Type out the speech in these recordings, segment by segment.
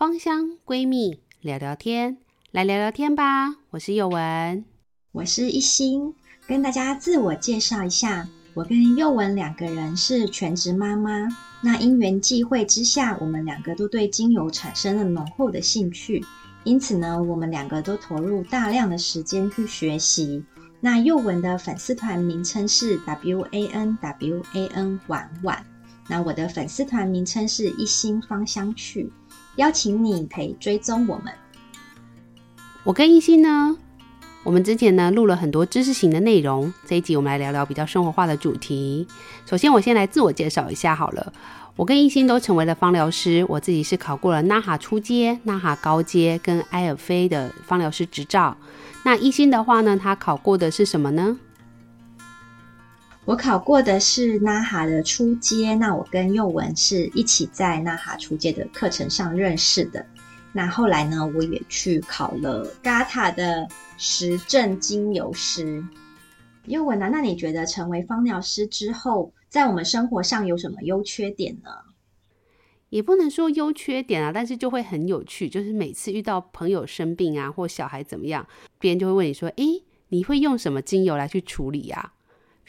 芳香闺蜜聊聊天，来聊聊天吧。我是宥雯，我是一心，跟大家自我介绍一下。我跟宥雯两个人是全职妈妈。那因缘际会之下，我们两个都对精油产生了浓厚的兴趣，因此呢，我们两个都投入大量的时间去学习。那宥雯的粉丝团名称是 W A N W A N 婉婉，那我的粉丝团名称是一心芳香趣，邀请你可以追踪我们。我跟一心呢，我们之前呢录了很多知识型的内容，这一集我们来聊聊比较生活化的主题。首先，我先来自我介绍一下好了，我跟一心都成为了芳疗师，我自己是考过了 NAHA 初阶、NAHA 高阶跟埃尔菲的芳疗师执照。那一心的话呢，他考过的是什么呢？我考过的是 NAHA 的初阶。那我跟宥雯是一起在 NAHA 初阶的课程上认识的。那后来呢，我也去考了 GATA 的实证精油师。宥雯啊，那你觉得成为芳疗师之后，在我们生活上有什么优缺点呢？也不能说优缺点啊，但是就会很有趣。就是每次遇到朋友生病啊，或小孩怎么样，别人就会问你说：“诶，你会用什么精油来去处理呀？”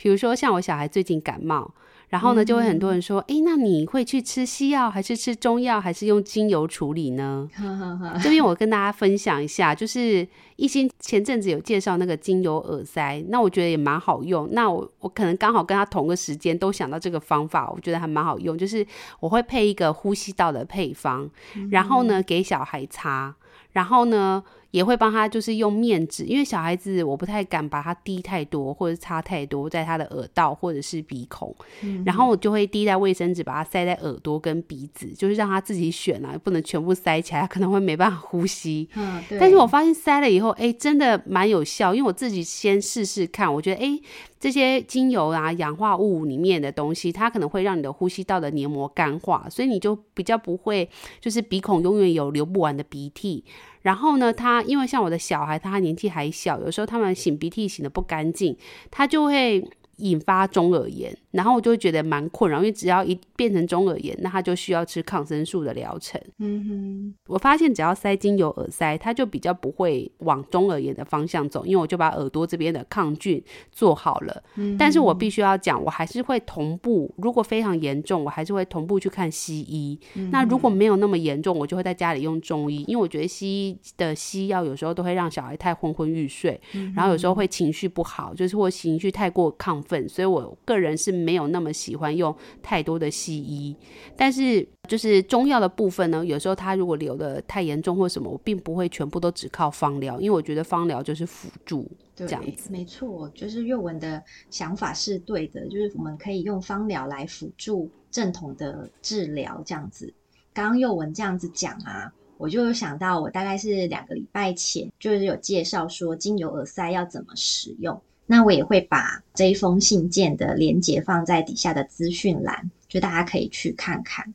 比如说像我小孩最近感冒。然后呢，就会很多人说，哎、嗯，那你会去吃西药，还是吃中药，还是用精油处理呢？这边我跟大家分享一下，就是一心前阵子有介绍那个精油耳塞，那我觉得也蛮好用。那我我可能刚好跟他同个时间都想到这个方法，我觉得还蛮好用。就是我会配一个呼吸道的配方，然后呢给小孩擦，然后呢。也会帮他，就是用面纸，因为小孩子我不太敢把它滴太多，或者擦太多在他的耳道或者是鼻孔，嗯、然后我就会滴在卫生纸，把它塞在耳朵跟鼻子，就是让他自己选啊，不能全部塞起来，可能会没办法呼吸。嗯，对。但是我发现塞了以后，哎，真的蛮有效，因为我自己先试试看，我觉得哎，这些精油啊、氧化物里面的东西，它可能会让你的呼吸道的黏膜干化，所以你就比较不会，就是鼻孔永远有流不完的鼻涕。然后呢，他因为像我的小孩，他年纪还小，有时候他们擤鼻涕擤的不干净，他就会引发中耳炎。然后我就会觉得蛮困扰，因为只要一变成中耳炎，那他就需要吃抗生素的疗程。嗯哼，我发现只要塞精油耳塞，他就比较不会往中耳炎的方向走，因为我就把耳朵这边的抗菌做好了。嗯，但是我必须要讲，我还是会同步，如果非常严重，我还是会同步去看西医。嗯，那如果没有那么严重，我就会在家里用中医，因为我觉得西医的西药有时候都会让小孩太昏昏欲睡，嗯，然后有时候会情绪不好，就是或情绪太过亢奋，所以我个人是。没有那么喜欢用太多的西医，但是就是中药的部分呢，有时候它如果流的太严重或什么，我并不会全部都只靠方疗，因为我觉得方疗就是辅助这样子。没错，就是宥雯的想法是对的，就是我们可以用方疗来辅助正统的治疗这样子。刚刚宥雯这样子讲啊，我就想到我大概是两个礼拜前就是有介绍说精油耳塞要怎么使用。那我也会把这一封信件的连接放在底下的资讯栏，就大家可以去看看。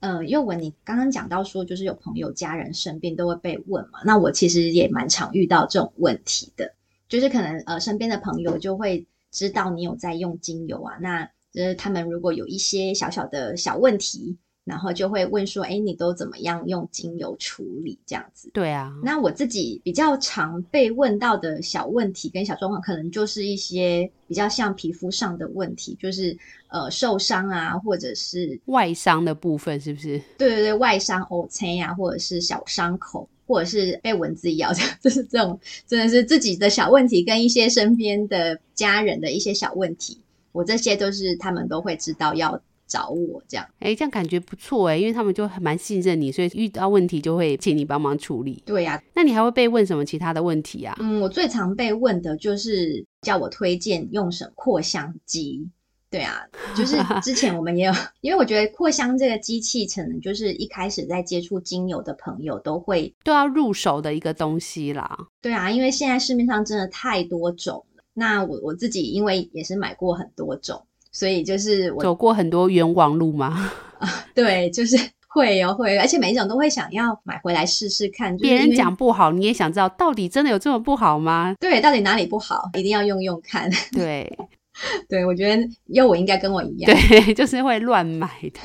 呃，宥雯，你刚刚讲到说，就是有朋友家人生病都会被问嘛，那我其实也蛮常遇到这种问题的，就是可能呃身边的朋友就会知道你有在用精油啊，那就是他们如果有一些小小的小问题。然后就会问说，哎，你都怎么样用精油处理这样子？对啊，那我自己比较常被问到的小问题跟小状况，可能就是一些比较像皮肤上的问题，就是呃受伤啊，或者是外伤的部分，是不是？对对对，外伤、瘀青呀，或者是小伤口，或者是被蚊子咬的，就是这种真的是自己的小问题，跟一些身边的家人的一些小问题，我这些都是他们都会知道要。找我这样，哎，这样感觉不错哎，因为他们就蛮信任你，所以遇到问题就会请你帮忙处理。对呀、啊，那你还会被问什么其他的问题啊？嗯，我最常被问的就是叫我推荐用什么扩香机。对啊，就是 之前我们也有，因为我觉得扩香这个机器，可能就是一开始在接触精油的朋友都会都要入手的一个东西啦。对啊，因为现在市面上真的太多种了。那我我自己因为也是买过很多种。所以就是我走过很多冤枉路吗？啊，对，就是会有会，而且每一种都会想要买回来试试看。别人讲不好，你也想知道到底真的有这么不好吗？对，到底哪里不好，一定要用用看。对，对，我觉得又我应该跟我一样，对，就是会乱买的。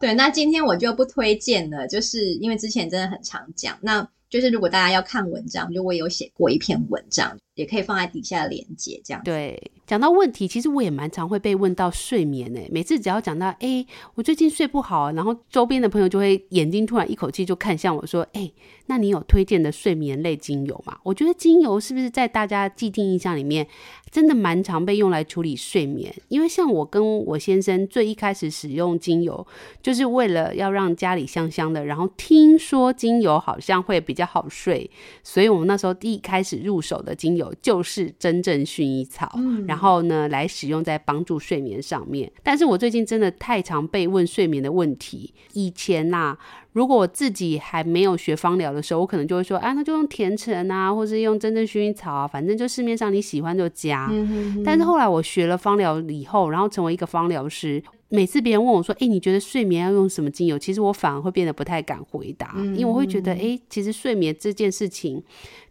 对，那今天我就不推荐了，就是因为之前真的很常讲。那就是如果大家要看文章，就我有写过一篇文章，也可以放在底下连接，这样。对，讲到问题，其实我也蛮常会被问到睡眠诶。每次只要讲到，哎，我最近睡不好，然后周边的朋友就会眼睛突然一口气就看向我说，哎，那你有推荐的睡眠类精油吗？我觉得精油是不是在大家既定印象里面，真的蛮常被用来处理睡眠？因为像我跟我先生最一开始使用精油，就是为了要让家里香香的，然后听说精油好像会比较好睡，所以我们那时候第一开始入手的精油就是真正薰衣草，嗯，然后呢来使用在帮助睡眠上面。但是我最近真的太常被问睡眠的问题，以前呐、啊。如果我自己还没有学芳疗的时候，我可能就会说，啊，那就用甜橙啊，或是用真正薰衣草啊，反正就市面上你喜欢就加。嗯、哼哼。但是后来我学了芳疗以后，然后成为一个芳疗师，每次别人问我说，哎，你觉得睡眠要用什么精油？其实我反而会变得不太敢回答。因为我会觉得，哎，其实睡眠这件事情。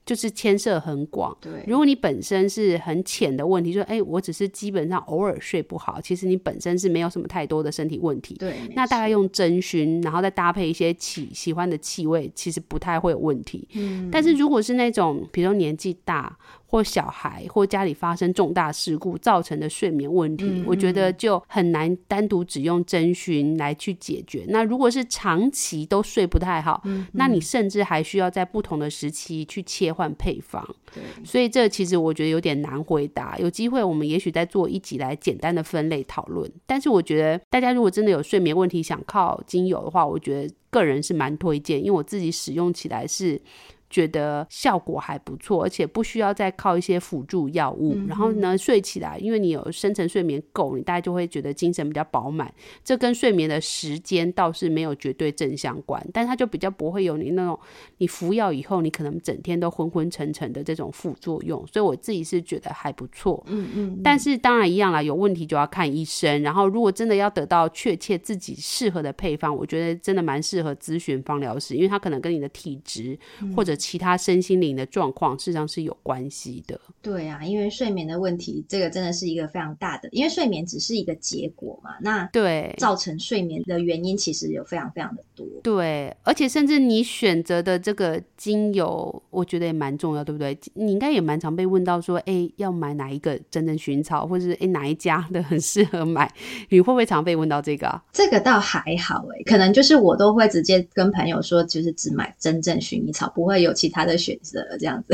就是牵涉很广，对。如果你本身是很浅的问题，说，哎，我只是基本上偶尔睡不好，其实你本身是没有什么太多的身体问题，对。那大概用真熏，然后再搭配一些喜喜欢的气味，其实不太会有问题。嗯。但是如果是那种，比如说年纪大。或小孩或家里发生重大事故造成的睡眠问题，嗯、我觉得就很难单独只用真薰来去解决。那如果是长期都睡不太好，嗯、那你甚至还需要在不同的时期去切换配方。所以这其实我觉得有点难回答。有机会我们也许再做一集来简单的分类讨论。但是我觉得大家如果真的有睡眠问题想靠精油的话，我觉得个人是蛮推荐，因为我自己使用起来是。觉得效果还不错，而且不需要再靠一些辅助药物。嗯、然后呢，睡起来，因为你有深层睡眠够，你大概就会觉得精神比较饱满。这跟睡眠的时间倒是没有绝对正相关，但它就比较不会有你那种你服药以后，你可能整天都昏昏沉沉的这种副作用。所以我自己是觉得还不错。嗯嗯。但是当然一样啦，有问题就要看医生。然后如果真的要得到确切自己适合的配方，我觉得真的蛮适合咨询方疗师，因为他可能跟你的体质或者。其他身心灵的状况，事实上是有关系的。对啊，因为睡眠的问题，这个真的是一个非常大的，因为睡眠只是一个结果嘛。那对造成睡眠的原因，其实有非常非常的多。对，而且甚至你选择的这个精油，我觉得也蛮重要，对不对？你应该也蛮常被问到说，哎，要买哪一个真正薰衣草，或者是哎哪一家的很适合买？你会不会常被问到这个啊？这个倒还好哎，可能就是我都会直接跟朋友说，就是只买真正薰衣草，不会有。其他的选择这样子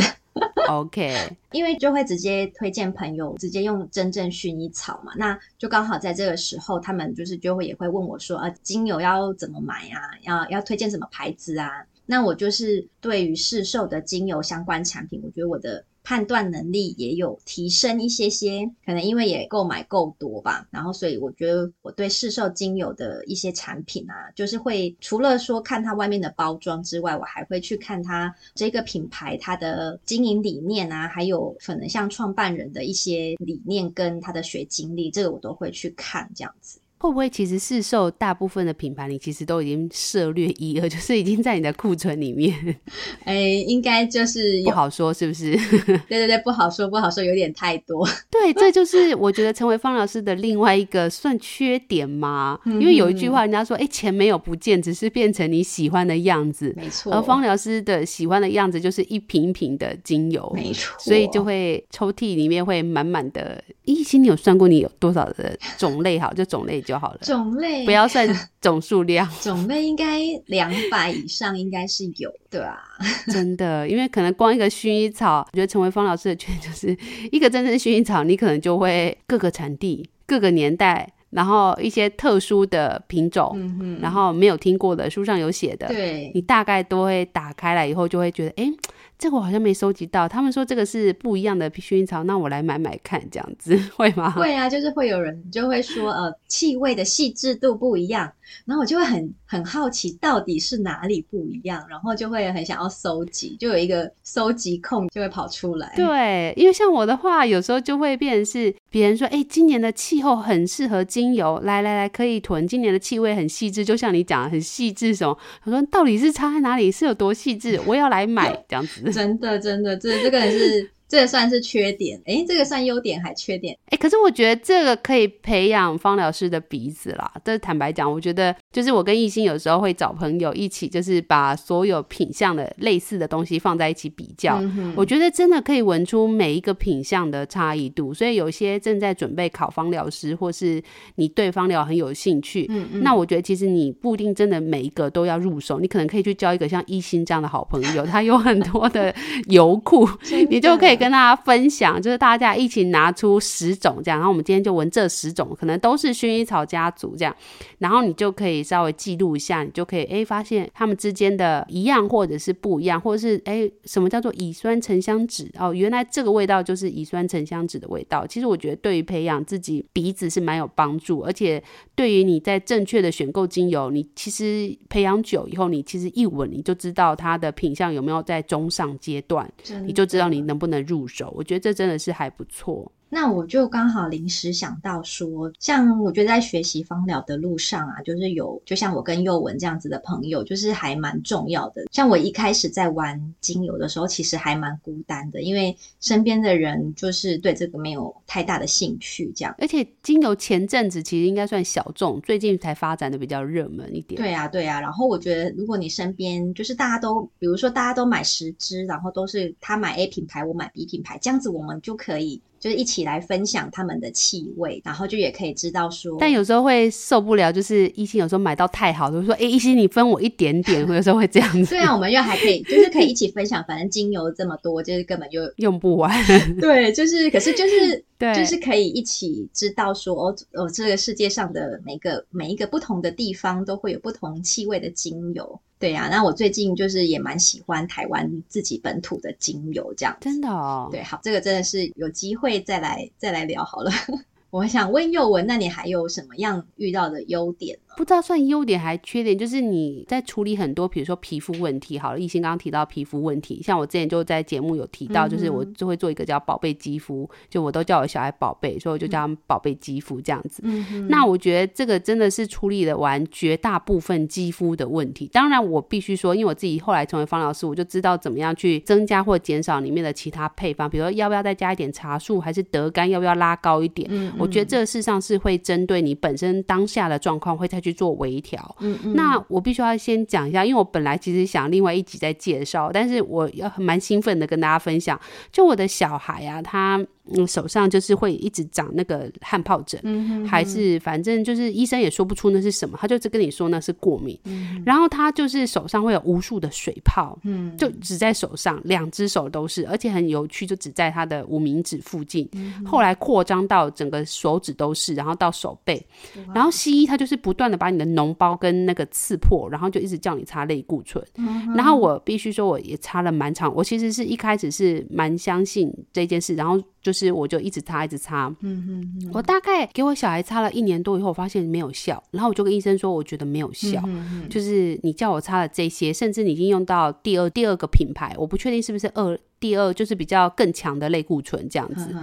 ，OK，因为就会直接推荐朋友直接用真正薰衣草嘛，那就刚好在这个时候，他们就是就会也会问我说，啊，精油要怎么买啊？要要推荐什么牌子啊？那我就是对于市售的精油相关产品，我觉得我的。判断能力也有提升一些些，可能因为也购买够多吧，然后所以我觉得我对市售精油的一些产品啊，就是会除了说看它外面的包装之外，我还会去看它这个品牌它的经营理念啊，还有可能像创办人的一些理念跟他的学经历，这个我都会去看这样子。会不会其实市售大部分的品牌，你其实都已经涉略一二，就是已经在你的库存里面？哎，应该就是不好说，是不是？对对对，不好说，不好说，有点太多。对，这就是我觉得成为芳疗师的另外一个算缺点嘛。因为有一句话，人家说，哎，钱没有不见，只是变成你喜欢的样子。没错。而芳疗师的喜欢的样子，就是一瓶一瓶的精油。没错。所以就会抽屉里面会满满的。一心，你有算过你有多少的种类？好，就种类。就好了，种类。不要算 总数量，种类应该两百以上应该是有的啊，真的，因为可能光一个薰衣草，我觉得成为方老师的圈就是一个真正薰衣草，你可能就会各个产地、各个年代，然后一些特殊的品种，嗯、哼。然后没有听过的，书上有写的，对，你大概都会打开来以后就会觉得，哎。这个我好像没收集到，他们说这个是不一样的薰衣草，那我来买买看，这样子 会吗？会啊，就是会有人就会说，呃，气味的细致度不一样，然后我就会很很好奇到底是哪里不一样，然后就会很想要收集，就有一个收集控就会跑出来。对，因为像我的话，有时候就会变成是别人说，哎，今年的气候很适合精油，来来来，可以囤。今年的气味很细致，就像你讲的很细致什么，他说到底是差在哪里，是有多细致，我要来买这样子。真的，真的，这这个人是这个算是缺点，哎，这个算优点还缺点？哎，可是我觉得这个可以培养芳疗师的鼻子啦。这坦白讲，我觉得就是我跟艺兴有时候会找朋友一起，就是把所有品相的类似的东西放在一起比较。嗯、我觉得真的可以闻出每一个品相的差异度。所以有些正在准备考芳疗师，或是你对芳疗很有兴趣，嗯嗯，那我觉得其实你不一定真的每一个都要入手，你可能可以去交一个像艺兴这样的好朋友，他有很多的油库，你就可以。跟大家分享，就是大家一起拿出十种这样，然后我们今天就闻这十种，可能都是薰衣草家族这样，然后你就可以稍微记录一下，你就可以哎发现它们之间的一样或者是不一样，或者是哎什么叫做乙酸沉香酯哦，原来这个味道就是乙酸沉香酯的味道。其实我觉得对于培养自己鼻子是蛮有帮助，而且对于你在正确的选购精油，你其实培养久以后，你其实一闻你就知道它的品相有没有在中上阶段，你就知道你能不能入手，我觉得这真的是还不错。那我就刚好临时想到说，像我觉得在学习芳疗的路上啊，就是有就像我跟佑文这样子的朋友，就是还蛮重要的。像我一开始在玩精油的时候，其实还蛮孤单的，因为身边的人就是对这个没有太大的兴趣，这样。而且精油前阵子其实应该算小众，最近才发展的比较热门一点。对啊，对啊。然后我觉得，如果你身边就是大家都，比如说大家都买十支，然后都是他买 A 品牌，我买 B 品牌，这样子我们就可以。就是一起来分享他们的气味，然后就也可以知道说，但有时候会受不了，就是一心有时候买到太好了，就说哎，一心你分我一点点，有时候会这样子。虽然我们又还可以，就是可以一起分享，反正精油这么多，就是根本就用不完。对，就是，可是就是，对，就是可以一起知道说，哦哦，这个世界上的每个每一个不同的地方都会有不同气味的精油。对呀、啊，那我最近就是也蛮喜欢台湾自己本土的精油，这样真的哦。对，好，这个真的是有机会再来再来聊好了。我想问佑文，那你还有什么样遇到的优点呢？不知道算优点还缺点，就是你在处理很多，比如说皮肤问题。好了，艺兴刚刚提到皮肤问题，像我之前就在节目有提到，就是我就会做一个叫宝贝肌肤，就我都叫我小孩宝贝，所以我就叫他们宝贝肌肤这样子。嗯。那我觉得这个真的是处理了完绝大部分肌肤的问题。当然，我必须说，因为我自己后来成为方老师，我就知道怎么样去增加或减少里面的其他配方，比如说要不要再加一点茶树，还是德干要不要拉高一点。嗯。我觉得这个事实上是会针对你本身当下的状况，会再去做微调。嗯嗯，那我必须要先讲一下，因为我本来其实想另外一集再介绍，但是我要蛮兴奋的跟大家分享，就我的小孩啊，他。嗯，手上就是会一直长那个汗疱疹，嗯、还是反正就是医生也说不出那是什么，他就是跟你说那是过敏。嗯、然后他就是手上会有无数的水泡，嗯，就只在手上，两只手都是，而且很有趣，就只在他的无名指附近。嗯、后来扩张到整个手指都是，然后到手背。然后西医他就是不断的把你的脓包跟那个刺破，然后就一直叫你擦类固醇。嗯、然后我必须说，我也擦了蛮长，我其实是一开始是蛮相信这件事，然后。就是我就一直擦一直擦，嗯嗯嗯，我大概给我小孩擦了一年多以后，我发现没有效，然后我就跟医生说，我觉得没有效，就是你叫我擦了这些，甚至你已经用到第二第二个品牌，我不确定是不是二。第二就是比较更强的类固醇这样子，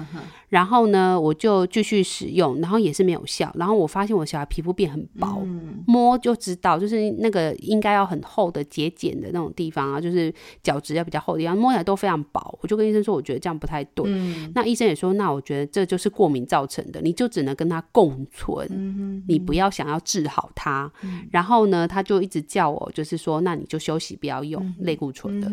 然后呢，我就继续使用，然后也是没有效，然后我发现我小孩皮肤变很薄，嗯、摸就知道，就是那个应该要很厚的节俭的那种地方啊，就是角质要比较厚的地方，摸起来都非常薄。我就跟医生说，我觉得这样不太对。嗯、那医生也说，那我觉得这就是过敏造成的，你就只能跟他共存，嗯、你不要想要治好他。嗯、然后呢，他就一直叫我，就是说，那你就休息，不要用类固醇的。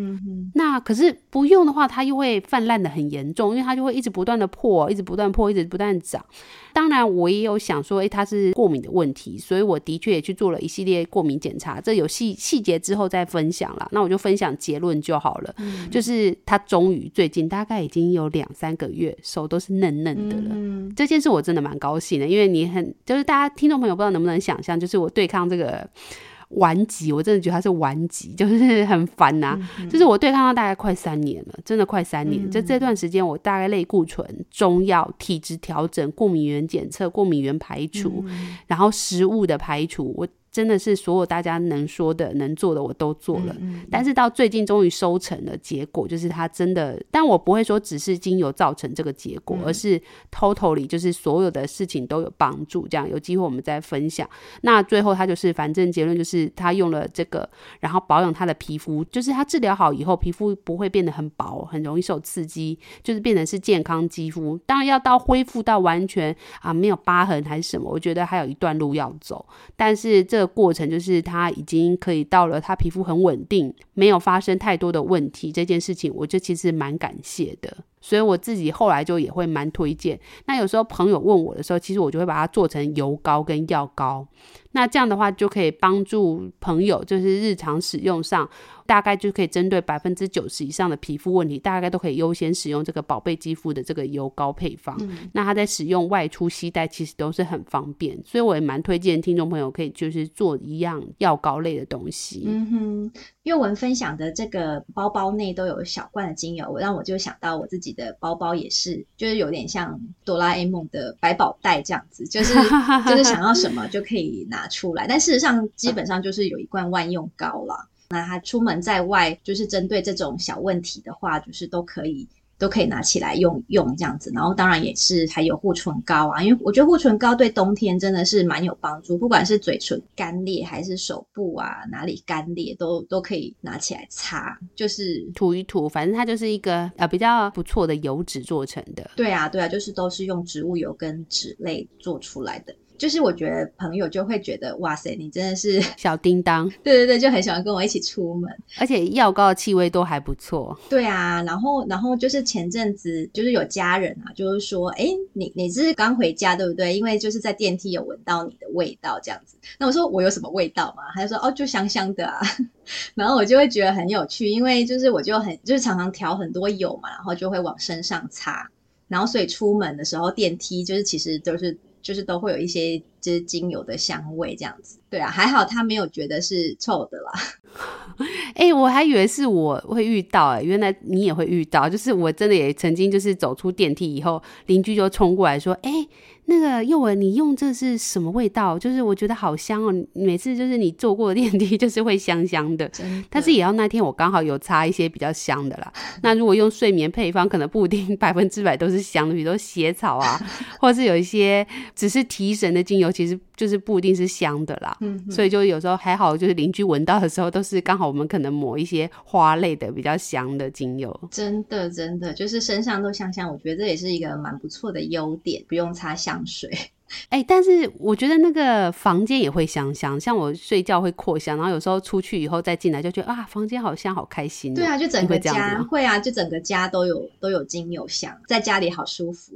那可是不用的。话它又会泛滥的很严重，因为它就会一直不断的破，一直不断破，一直不断长。当然，我也有想说，诶，它是过敏的问题，所以我的确也去做了一系列过敏检查。这有细细节之后再分享了，那我就分享结论就好了。嗯、就是他终于最近大概已经有两三个月，手都是嫩嫩的了。嗯、这件事我真的蛮高兴的，因为你很就是大家听众朋友不知道能不能想象，就是我对抗这个。顽疾，我真的觉得它是顽疾，就是很烦呐、啊。嗯、就是我对抗了大概快三年了，真的快三年。就、这段时间，我大概类固醇、中药、体质调整、过敏原检测、过敏原排除，嗯、然后食物的排除，我真的是所有大家能说的、能做的我都做了。嗯嗯、但是到最近终于收成了结果，就是它真的，但我不会说只是精油造成这个结果，嗯、而是 totally 就是所有的事情都有帮助。这样有机会我们再分享。那最后他就是，反正结论就是他用了这个，然后保养他的皮肤，就是他治疗好以后，皮肤不会变得很薄，很容易受刺激，就是变成是健康肌肤。当然要到恢复到完全啊没有疤痕还是什么，我觉得还有一段路要走。但是这过程就是他已经可以到了，他皮肤很稳定，没有发生太多的问题。这件事情，我就其实蛮感谢的。所以我自己后来就也会蛮推荐。那有时候朋友问我的时候，其实我就会把它做成油膏跟药膏。那这样的话就可以帮助朋友，就是日常使用上，大概就可以针对百分之九十以上的皮肤问题，大概都可以优先使用这个宝贝肌肤的这个油膏配方。嗯、那它在使用外出携带其实都是很方便，所以我也蛮推荐听众朋友可以就是做一样药膏类的东西。嗯哼，宥雯分享的这个包包内都有小罐的精油，让我就想到我自己的包包也是，就是有点像哆啦 A 梦的百宝袋这样子，就是 就是想要什么就可以拿出来。但事实上，基本上就是有一罐万用膏了。那他出门在外，就是针对这种小问题的话，就是都可以。都可以拿起来用用这样子，然后当然也是还有护唇膏啊，因为我觉得护唇膏对冬天真的是蛮有帮助，不管是嘴唇干裂还是手部啊哪里干裂，都都可以拿起来擦，就是涂一涂，反正它就是一个呃比较不错的油脂做成的。对啊，对啊，就是都是用植物油跟脂类做出来的。就是我觉得朋友就会觉得哇塞，你真的是 小叮当，对对对，就很喜欢跟我一起出门，而且药膏的气味都还不错。对啊，然后然后就是前阵子就是有家人啊，就是说，哎，你你是刚回家对不对？因为就是在电梯有闻到你的味道这样子。那我说我有什么味道吗？他就说哦，就香香的啊。然后我就会觉得很有趣，因为就是我就很就是常常调很多油嘛，然后就会往身上擦，然后所以出门的时候电梯就是其实都是。就是都会有一些就是精油的香味这样子，对啊，还好他没有觉得是臭的啦。哎、我还以为是我会遇到、欸，哎，原来你也会遇到。就是我真的也曾经就是走出电梯以后，邻居就冲过来说：“哎、”那个幼文，你用这是什么味道？就是我觉得好香哦，每次就是你坐过的电梯就是会香香的。的。但是也要那天我刚好有擦一些比较香的啦。那如果用睡眠配方，可能不一定 百分之百都是香的，比如说血草啊，或是有一些只是提神的精油，其实就是不一定是香的啦。嗯。所以就有时候还好，就是邻居闻到的时候，都是刚好我们可能抹一些花类的比较香的精油。真的，真的，就是身上都香香，我觉得这也是一个蛮不错的优点，不用擦香。香水，哎、欸，但是我觉得那个房间也会香香，像我睡觉会扩香，然后有时候出去以后再进来就觉得啊，房间好香，好开心、喔。对啊，就整个家会，会啊，就整个家都有都有精油香，在家里好舒服。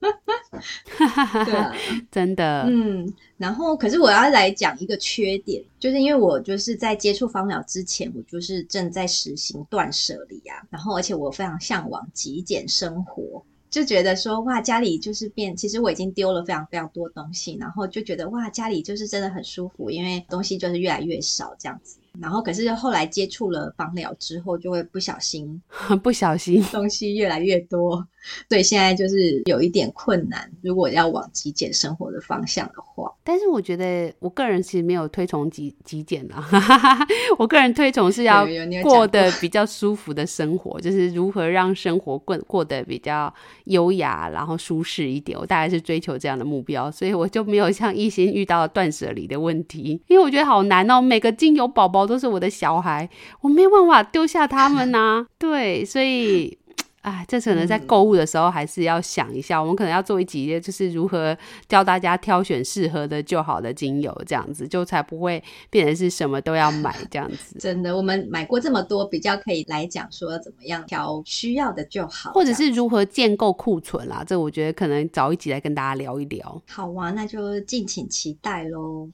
对啊，真的，嗯。然后，可是我要来讲一个缺点，就是因为我就是在接触芳疗之前，我就是正在实行断舍离啊，然后而且我非常向往极简生活。就觉得说哇，家里就是变，其实我已经丢了非常非常多东西，然后就觉得哇，家里就是真的很舒服，因为东西就是越来越少这样子。然后可是后来接触了芳疗之后，就会不小心，不小心东西越来越多，所以现在就是有一点困难。如果要往极简生活的方向的话，但是我觉得我个人其实没有推崇极极简啦，我个人推崇是要过得比较舒服的生活，就是如何让生活过过得比较优雅，然后舒适一点。我大概是追求这样的目标，所以我就没有像一心遇到断舍离的问题，因为我觉得好难哦，每个精油宝宝。都是我的小孩，我没有办法丢下他们呐、啊。对，所以，哎，这可能在购物的时候还是要想一下。嗯、我们可能要做一集，就是如何教大家挑选适合的就好的精油，这样子就才不会变成是什么都要买这样子。真的，我们买过这么多，比较可以来讲说怎么样挑需要的就好，或者是如何建构库存啦。这我觉得可能找一集来跟大家聊一聊。好啊，那就敬请期待喽。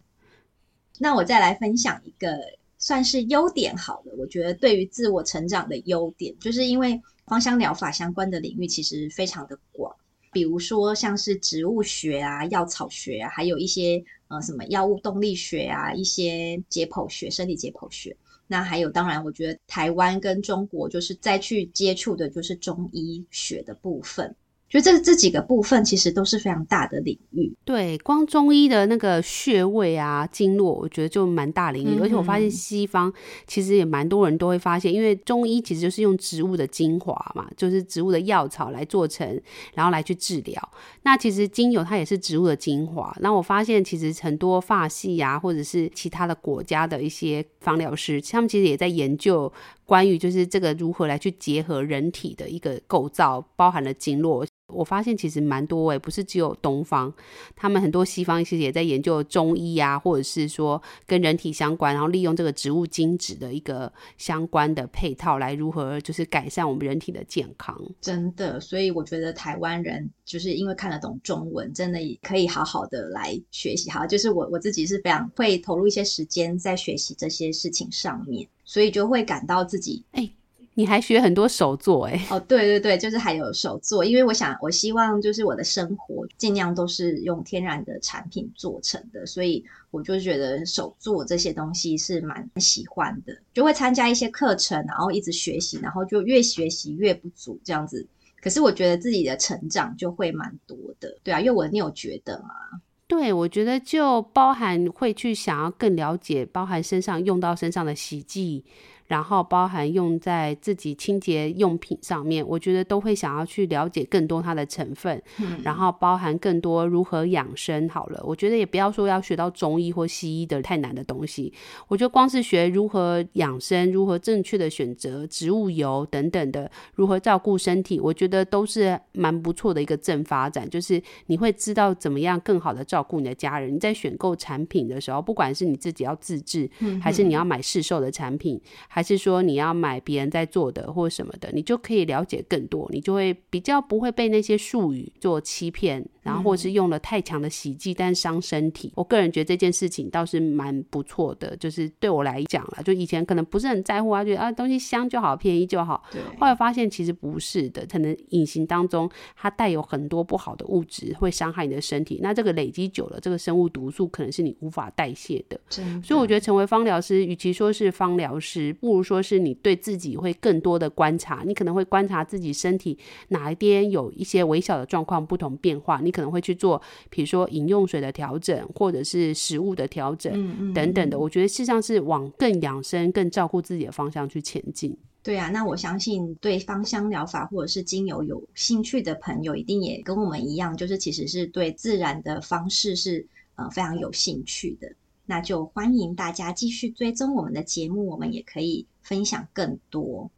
那我再来分享一个。算是优点好了，我觉得对于自我成长的优点，就是因为芳香疗法相关的领域其实非常的广，比如说像是植物学啊、药草学啊，还有一些呃什么药物动力学啊、一些解剖学、生理解剖学。那还有，当然我觉得台湾跟中国就是再去接触的就是中医学的部分。就这这几个部分其实都是非常大的领域。对，光中医的那个穴位啊、经络，我觉得就蛮大领域。嗯、而且我发现西方其实也蛮多人都会发现，因为中医其实就是用植物的精华嘛，就是植物的药草来做成，然后来去治疗。那其实精油它也是植物的精华。那我发现其实很多发系啊，或者是其他的国家的一些芳疗师，他们其实也在研究关于就是这个如何来去结合人体的一个构造，包含了经络。我发现其实蛮多诶，不是只有东方，他们很多西方其实也在研究中医啊，或者是说跟人体相关，然后利用这个植物精子的一个相关的配套来如何就是改善我们人体的健康。真的，所以我觉得台湾人就是因为看得懂中文，真的也可以好好的来学习。好，就是我我自己是非常会投入一些时间在学习这些事情上面，所以就会感到自己哎。欸你还学很多手作哎、欸？哦，对对对，就是还有手作，因为我想，我希望就是我的生活尽量都是用天然的产品做成的，所以我就觉得手作这些东西是蛮喜欢的，就会参加一些课程，然后一直学习，然后就越学习越不足这样子。可是我觉得自己的成长就会蛮多的，对啊，因为我你有觉得吗？对，我觉得就包含会去想要更了解，包含身上用到身上的洗剂。然后包含用在自己清洁用品上面，我觉得都会想要去了解更多它的成分，嗯、然后包含更多如何养生。好了，我觉得也不要说要学到中医或西医的太难的东西，我觉得光是学如何养生，如何正确的选择植物油等等的，如何照顾身体，我觉得都是蛮不错的一个正发展。就是你会知道怎么样更好的照顾你的家人。你在选购产品的时候，不管是你自己要自制，嗯、还是你要买市售的产品，还还是说你要买别人在做的或什么的，你就可以了解更多，你就会比较不会被那些术语做欺骗。然后或是用了太强的洗剂，但伤身体。我个人觉得这件事情倒是蛮不错的，就是对我来讲啦，就以前可能不是很在乎啊，觉得啊东西香就好，便宜就好。对。后来发现其实不是的，可能隐形当中它带有很多不好的物质，会伤害你的身体。那这个累积久了，这个生物毒素可能是你无法代谢的。真的。所以我觉得成为芳疗师，与其说是芳疗师，不如说是你对自己会更多的观察。你可能会观察自己身体哪一边有一些微小的状况不同变化，你。可能会去做，比如说饮用水的调整，或者是食物的调整，等等的。我觉得事实上是往更养生、更照顾自己的方向去前进。对啊，那我相信对芳香疗法或者是精油有兴趣的朋友，一定也跟我们一样，就是其实是对自然的方式是呃非常有兴趣的。那就欢迎大家继续追踪我们的节目，我们也可以分享更多。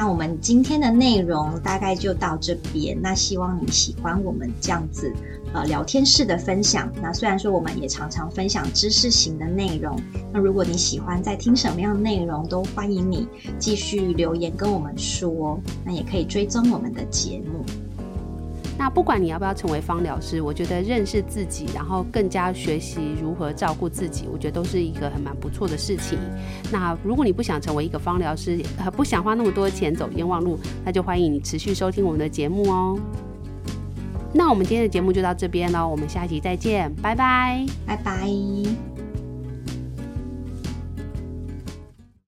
那我们今天的内容大概就到这边。那希望你喜欢我们这样子呃聊天式的分享。那虽然说我们也常常分享知识型的内容，那如果你喜欢在听什么样的内容，都欢迎你继续留言跟我们说。那也可以追踪我们的节目。那不管你要不要成为芳疗师，我觉得认识自己，然后更加学习如何照顾自己，我觉得都是一个很蛮不错的事情。那如果你不想成为一个芳疗师，呃，不想花那么多钱走冤枉路，那就欢迎你持续收听我们的节目哦。那我们今天的节目就到这边喽，我们下期再见，拜拜，拜拜。